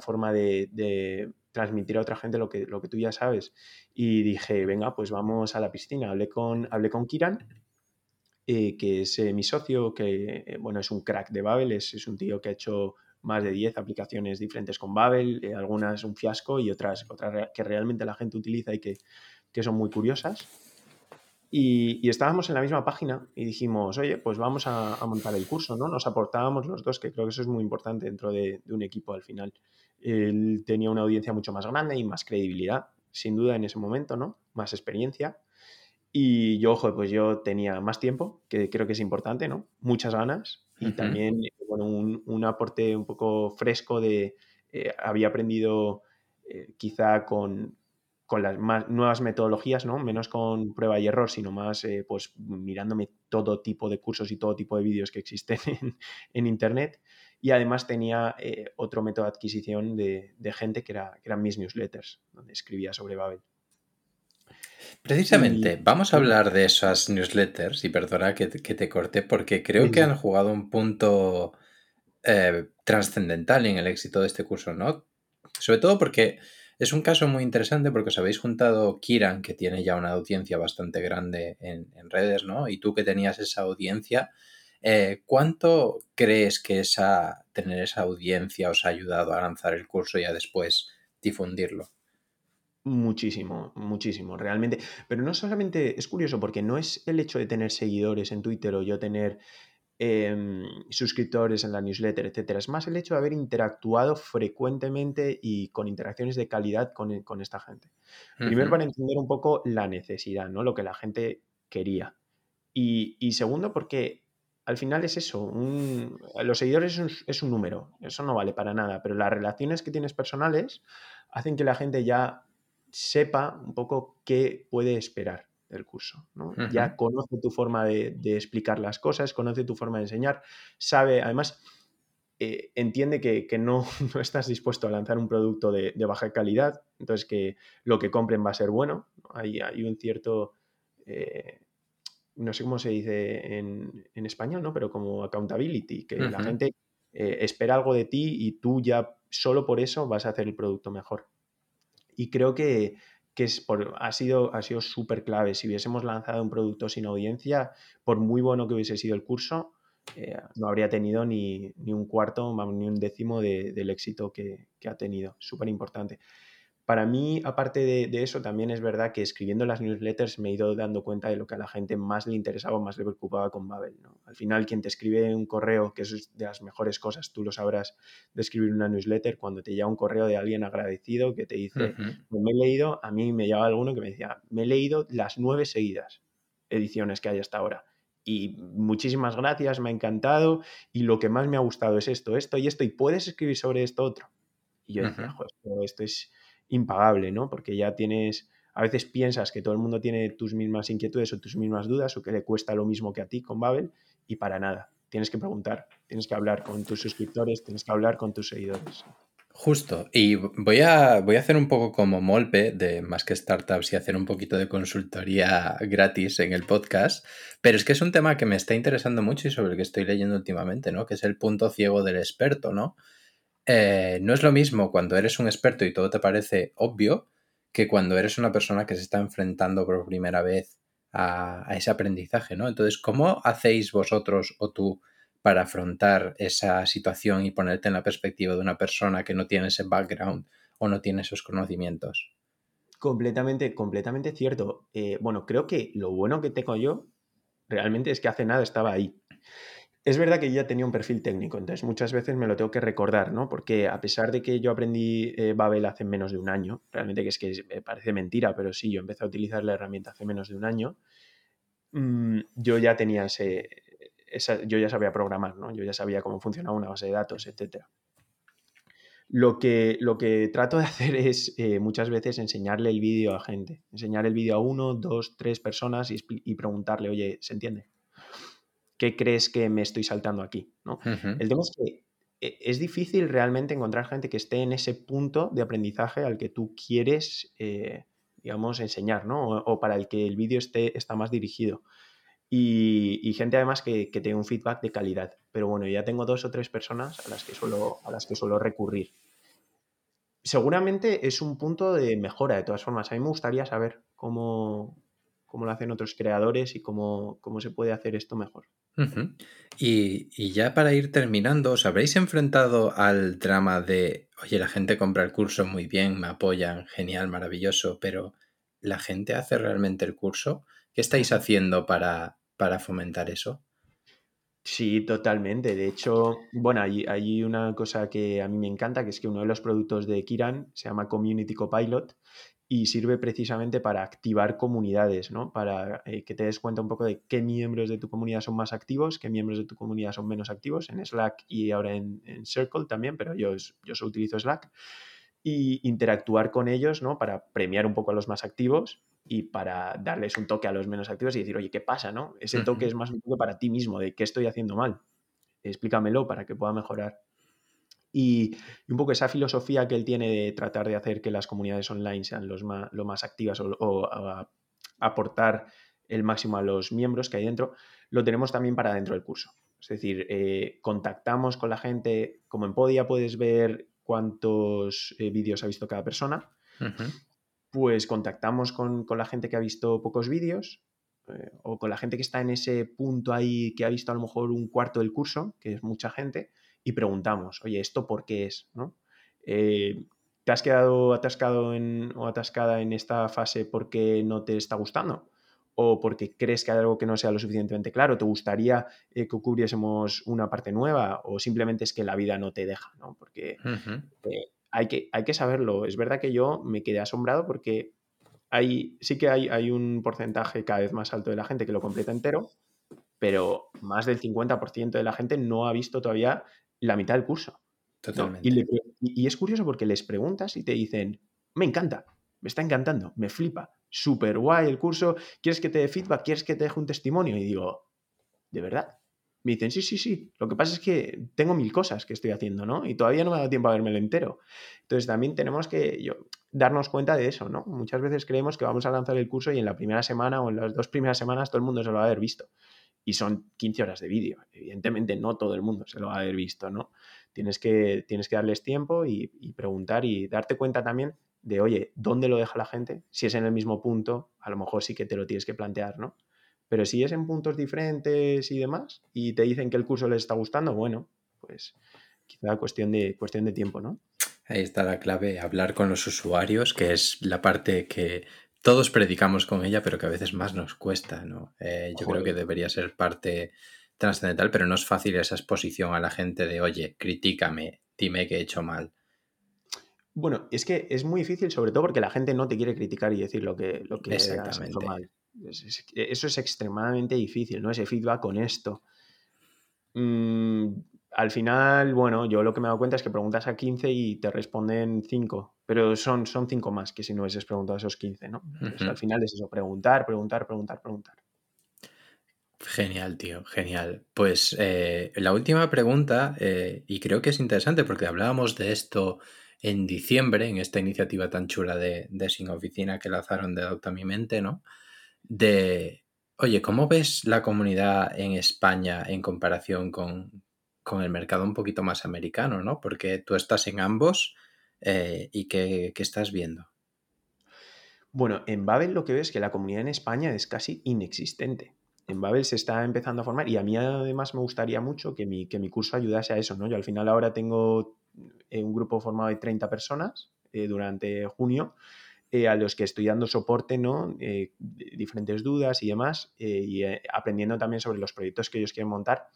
forma de, transmitir a otra gente lo que, lo que tú ya sabes. Y dije, venga, pues vamos a la piscina. Hablé con, hablé con Kiran, eh, que es eh, mi socio, que bueno, es un crack de Babel, es, un tío que ha hecho más de 10 aplicaciones diferentes con Babel, algunas un fiasco y otras, otras que realmente la gente utiliza y que son muy curiosas. Y, estábamos en la misma página y dijimos, oye, pues vamos a, montar el curso, ¿no? Nos aportábamos los dos, que creo que eso es muy importante dentro de, un equipo al final. Él tenía una audiencia mucho más grande y más credibilidad, sin duda en ese momento, ¿no? Más experiencia. Y yo, ojo, pues yo tenía más tiempo, que creo que es importante, ¿no? Muchas ganas y también, bueno, un, aporte un poco fresco de, eh, había aprendido eh, quizá con, con las más nuevas metodologías, ¿no? Menos con prueba y error, sino más eh, pues mirándome todo tipo de cursos y todo tipo de vídeos que existen en, Internet. Y además tenía eh, otro método de adquisición de, gente que, era, eran mis newsletters, donde escribía sobre Babel. Precisamente, vamos a hablar de esas newsletters y perdona que, te corte porque creo que han jugado un punto eh, trascendental en el éxito de este curso, ¿no? Sobre todo porque es un caso muy interesante porque os habéis juntado Kiran, que tiene ya una audiencia bastante grande en, redes, ¿no? Y tú que tenías esa audiencia, eh, ¿cuánto crees que esa, tener esa audiencia os ha ayudado a lanzar el curso y a después difundirlo? Muchísimo, muchísimo, realmente. Pero no solamente, es curioso porque no es el hecho de tener seguidores en Twitter o yo tener Em, suscriptores en la newsletter, etcétera. Es más el hecho de haber interactuado frecuentemente y con interacciones de calidad con, e, esta gente. Primero, para entender un poco la necesidad, ¿no? Lo que la gente quería. Y, segundo, porque al final es eso. los seguidores es un, número. Eso no vale para nada. Pero las relaciones que tienes personales hacen que la gente ya sepa un poco qué puede esperar del curso. Ya conoce tu forma de, explicar las cosas, conoce tu forma de enseñar, sabe, además, eh, entiende que, no, no, estás dispuesto a lanzar un producto de, baja calidad, entonces que lo que compren va a ser bueno. Hay, hay un cierto, eh, no sé cómo se dice en, español, ¿no? pero como accountability, que la gente eh, espera algo de ti y tú ya solo por eso vas a hacer el producto mejor. Y creo que, que es por, ha sido ha sido súper clave. Si hubiésemos lanzado un producto sin audiencia, por muy bueno que hubiese sido el curso, eh, no habría tenido ni, un cuarto, ni un décimo del éxito que, que ha tenido. Súper importante. Para mí, aparte de, eso, también es verdad que escribiendo las newsletters me he ido dando cuenta de lo que a la gente más le interesaba, más le preocupaba con Babel. Al final, quien te escribe un correo, que es de las mejores cosas, tú lo sabrás, de escribir una newsletter, cuando te llega un correo de alguien agradecido que te dice, pues me he leído, a mí me llegaba alguno que me decía, me he leído las nueve seguidas ediciones que hay hasta ahora. Y muchísimas gracias, me ha encantado. Y lo que más me ha gustado es esto, esto y esto. Y puedes escribir sobre esto otro. Y yo decía, joder, esto es impagable, ¿no? Porque ya tienes, a veces piensas que todo el mundo tiene tus mismas inquietudes o tus mismas dudas o que le cuesta lo mismo que a ti con Babel y para nada. Tienes que preguntar, tienes que hablar con tus suscriptores, tienes que hablar con tus seguidores. Justo, y voy a, voy a hacer un poco como Molpe de más que startups y hacer un poquito de consultoría gratis en el podcast, pero es que es un tema que me está interesando mucho y sobre el que estoy leyendo últimamente, ¿no? Que es el punto ciego del experto, ¿no? Eh, no es lo mismo cuando eres un experto y todo te parece obvio que cuando eres una persona que se está enfrentando por primera vez a, ese aprendizaje, ¿no? Entonces, ¿cómo hacéis vosotros o tú para afrontar esa situación y ponerte en la perspectiva de una persona que no tiene ese background o no tiene esos conocimientos. Completamente, completamente cierto. Eh, bueno, creo que lo bueno que tengo yo realmente es que hace nada estaba ahí. Es verdad que yo ya tenía un perfil técnico, entonces muchas veces me lo tengo que recordar, ¿no? Porque a pesar de que yo aprendí eh, Babel hace menos de un año, realmente que es que me parece mentira, pero sí, yo empecé a utilizar la herramienta hace menos de un año, mm, yo ya tenía ese, yo ya sabía programar, ¿no? Yo ya sabía cómo funcionaba una base de datos, etc. Lo que, lo que trato de hacer es eh, muchas veces enseñarle el vídeo a gente. Enseñar el vídeo a uno, dos, tres personas y, preguntarle, oye, ¿se entiende? ¿Qué crees que me estoy saltando aquí? ¿no? El tema es que eh, es difícil realmente encontrar gente que esté en ese punto de aprendizaje al que tú quieres, eh, digamos, enseñar, ¿no? O, para el que el vídeo esté, está más dirigido y, gente además que, que tenga un feedback de calidad. Pero bueno, ya tengo dos o tres personas a las que suelo, a las que suelo recurrir. Seguramente es un punto de mejora, de todas formas. A mí me gustaría saber cómo, cómo lo hacen otros creadores y cómo, cómo se puede hacer esto mejor. Y, y, ya para ir terminando, ¿os habréis enfrentado al drama de, oye, la gente compra el curso muy bien, me apoyan, genial, maravilloso, pero ¿la gente hace realmente el curso? ¿Qué estáis haciendo para, para fomentar eso? Sí, totalmente. De hecho, bueno, hay, hay, una cosa que a mí me encanta, que es que uno de los productos de Kiran se llama Community Copilot y sirve precisamente para activar comunidades, ¿no? Para eh, que te des cuenta un poco de qué miembros de tu comunidad son más activos, qué miembros de tu comunidad son menos activos, en Slack y ahora en, en Circle también, pero yo, yo solo utilizo Slack, y interactuar con ellos, ¿no? Para premiar un poco a los más activos y para darles un toque a los menos activos y decir, oye, ¿qué pasa? ¿no? Ese toque es más un toque para ti mismo, de qué estoy haciendo mal. Explícamelo para que pueda mejorar. Y, un poco esa filosofía que él tiene de tratar de hacer que las comunidades online sean los más, lo más activas o, aportar el máximo a los miembros que hay dentro, lo tenemos también para dentro del curso. Es decir, eh, contactamos con la gente, como en Podia puedes ver cuántos eh, vídeos ha visto cada persona pues contactamos con, la gente que ha visto pocos vídeos eh, o con la gente que está en ese punto ahí que ha visto a lo mejor un cuarto del curso, que es mucha gente, y preguntamos, oye, ¿esto por qué es? ¿no? Eh, ¿Te has quedado atascado en, o atascada en esta fase porque no te está gustando? ¿O porque crees que hay algo que no sea lo suficientemente claro? ¿Te gustaría eh, que cubriésemos una parte nueva? ¿O simplemente es que la vida no te deja? ¿no? Porque hay que, hay que saberlo. Es verdad que yo me quedé asombrado porque hay, sí que hay, hay un porcentaje cada vez más alto de la gente que lo completa entero, pero más del 50% de la gente no ha visto todavía la mitad del curso. Totalmente. Y, es curioso porque les preguntas y te dicen, me encanta, me está encantando, me flipa, súper guay el curso, ¿quieres que te dé feedback? ¿Quieres que te deje un testimonio? Y digo, ¿de verdad? Me dicen, sí, sí, sí. Lo que pasa es que tengo mil cosas que estoy haciendo, ¿no? Y todavía no me ha dado tiempo a verme entero. Entonces también tenemos que yo, darnos cuenta de eso, ¿no? Muchas veces creemos que vamos a lanzar el curso y en la primera semana o en las dos primeras semanas todo el mundo se lo va a haber visto. Y son 15 horas de vídeo. Evidentemente no todo el mundo se lo va a haber visto, ¿no? Tienes que, tienes que darles tiempo y, preguntar y darte cuenta también de, oye, ¿dónde lo deja la gente? Si es en el mismo punto, a lo mejor sí que te lo tienes que plantear, ¿no? Pero si es en puntos diferentes y demás, y te dicen que el curso les está gustando, bueno, pues quizá cuestión de, cuestión de tiempo, ¿no? Ahí está la clave, hablar con los usuarios, que es la parte que todos predicamos con ella, pero que a veces más nos cuesta, ¿no? Eh, yo creo que debería ser parte trascendental, pero no es fácil esa exposición a la gente de, oye, critícame, dime que he hecho mal. Bueno, es que es muy difícil, sobre todo porque la gente no te quiere criticar y decir lo que, lo que has hecho mal. Eso es extremadamente difícil, ¿no? Ese feedback honesto. Mm, al final, bueno, yo lo que me he dado cuenta es que preguntas a 15 y te responden 5, pero son, son 5 más que si no hubieses preguntado a esos 15, ¿no? al final es eso, preguntar, preguntar, preguntar, preguntar. Genial, tío, genial. Pues eh, la última pregunta, eh, y creo que es interesante porque hablábamos de esto en diciembre, en esta iniciativa tan chula de, de Sin Oficina que lanzaron de Adopta Mi Mente, ¿no? De, oye, ¿cómo ves la comunidad en España en comparación con, con el mercado un poquito más americano, ¿no? Porque tú estás en ambos eh, y ¿qué, ¿qué, estás viendo? Bueno, en Babel lo que ves es que la comunidad en España es casi inexistente. En Babel se está empezando a formar y a mí además me gustaría mucho que mi, que mi curso ayudase a eso, ¿no? Yo al final ahora tengo eh, un grupo formado de 30 personas eh, durante junio eh, a los que estoy dando soporte, ¿no? Eh, diferentes dudas y demás, eh, y aprendiendo también sobre los proyectos que ellos quieren montar.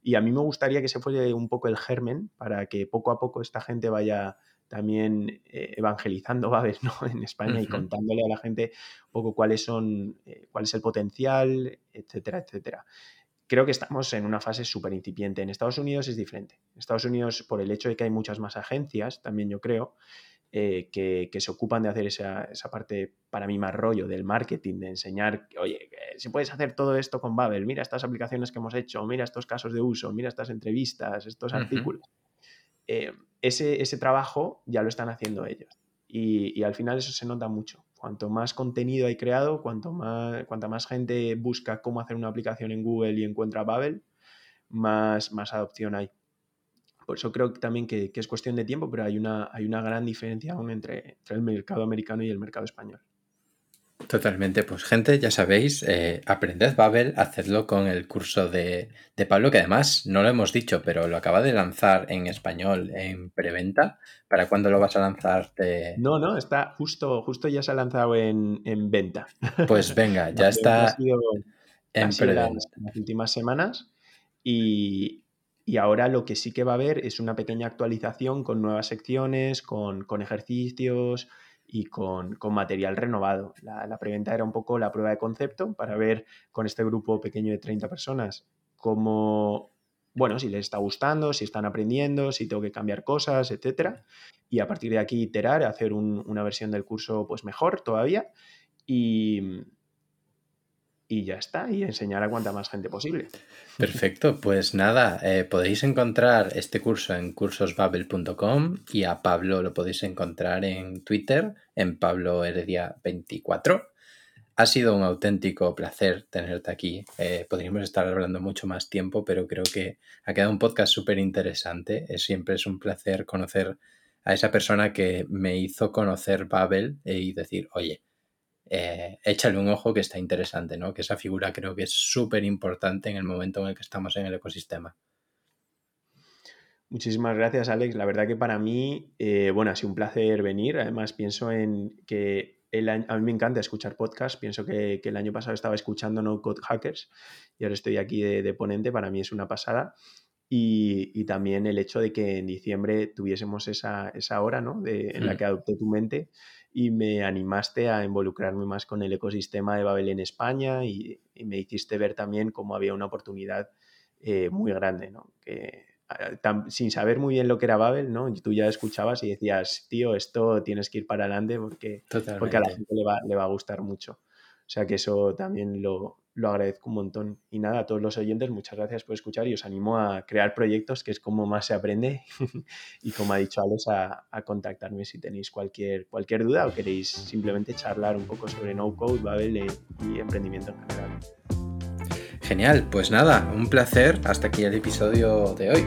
Y a mí me gustaría que se fuese un poco el germen para que poco a poco esta gente vaya también evangelizando Babel ¿no? en España y contándole a la gente un poco cuáles son, cuál es el potencial, etcétera, etcétera creo que estamos en una fase súper incipiente. En Estados Unidos es diferente. En Estados Unidos, por el hecho de que hay muchas más agencias, también yo creo, eh, que, que, se ocupan de hacer esa, esa, parte, para mí, más rollo del marketing, de enseñar, oye, si puedes hacer todo esto con Babel, mira estas aplicaciones que hemos hecho, mira estos casos de uso, mira estas entrevistas, estos uh -huh. artículos. Eh, ese, ese, trabajo ya lo están haciendo ellos. Y, al final eso se nota mucho. Cuanto más contenido hay creado, cuanto más, cuanta más gente busca cómo hacer una aplicación en Google y encuentra Babel, más, más adopción hay. Por eso creo también que, que, es cuestión de tiempo, pero hay una, hay una gran diferencia aún entre, entre, el mercado americano y el mercado español. Totalmente, pues gente, ya sabéis, eh, aprended Babel, hacedlo con el curso de, de, Pablo, que además no lo hemos dicho, pero lo acaba de lanzar en español en preventa. ¿Para cuándo lo vas a lanzar? De... No, no, está justo, justo ya se ha lanzado en, en venta. Pues venga, ya está en preventa. Las, las últimas semanas y, y ahora lo que sí que va a haber es una pequeña actualización con nuevas secciones, con, con ejercicios y con, con, material renovado. La, la, preventa era un poco la prueba de concepto para ver con este grupo pequeño de 30 personas cómo, bueno, si les está gustando, si están aprendiendo, si tengo que cambiar cosas, etcétera. Y a partir de aquí iterar, hacer un, una versión del curso pues mejor todavía y, y ya está, y enseñar a cuanta más gente posible. Perfecto, pues nada, eh, podéis encontrar este curso en cursosbabel.com y a Pablo lo podéis encontrar en Twitter, en Pablo Heredia 24. Ha sido un auténtico placer tenerte aquí. Eh, podríamos estar hablando mucho más tiempo, pero creo que ha quedado un podcast súper interesante. Es, siempre es un placer conocer a esa persona que me hizo conocer Babel y decir, oye, eh, échale un ojo que está interesante, ¿no? Que esa figura creo que es súper importante en el momento en el que estamos en el ecosistema. Muchísimas gracias, Alex. La verdad que para mí, eh, bueno, ha sido un placer venir. Además, pienso en que el año, a mí me encanta escuchar podcasts. Pienso que, que, el año pasado estaba escuchando No Code Hackers y ahora estoy aquí de, de ponente. Para mí es una pasada. Y, y, también el hecho de que en diciembre tuviésemos esa, esa hora ¿no? de, en mm. la que adopté tu mente y me animaste a involucrarme más con el ecosistema de Babel en España y, y me hiciste ver también cómo había una oportunidad eh, muy grande, ¿no? que, tan, sin saber muy bien lo que era Babel, ¿no? tú ya escuchabas y decías, tío, esto tienes que ir para adelante porque, porque a la gente le va, le va a gustar mucho. O sea que eso también lo, lo agradezco un montón. Y nada, a todos los oyentes, muchas gracias por escuchar y os animo a crear proyectos, que es como más se aprende. y como ha dicho Alex, a, contactarme si tenéis cualquier, cualquier duda o queréis simplemente charlar un poco sobre no code, Babel y emprendimiento en general. Genial, pues nada, un placer. Hasta aquí el episodio de hoy.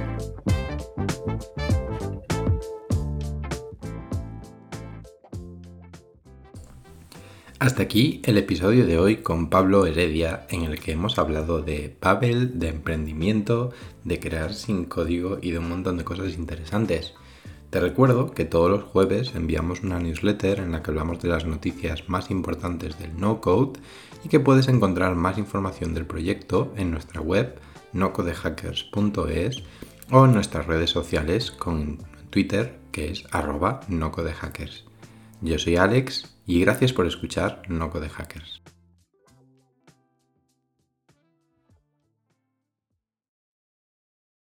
Hasta aquí el episodio de hoy con Pablo Heredia en el que hemos hablado de Babel, de emprendimiento, de crear sin código y de un montón de cosas interesantes. Te recuerdo que todos los jueves enviamos una newsletter en la que hablamos de las noticias más importantes del no code y que puedes encontrar más información del proyecto en nuestra web nocodehackers.es o en nuestras redes sociales con Twitter que es arroba nocodehackers. Yo soy Alex y gracias por escuchar No Code Hackers.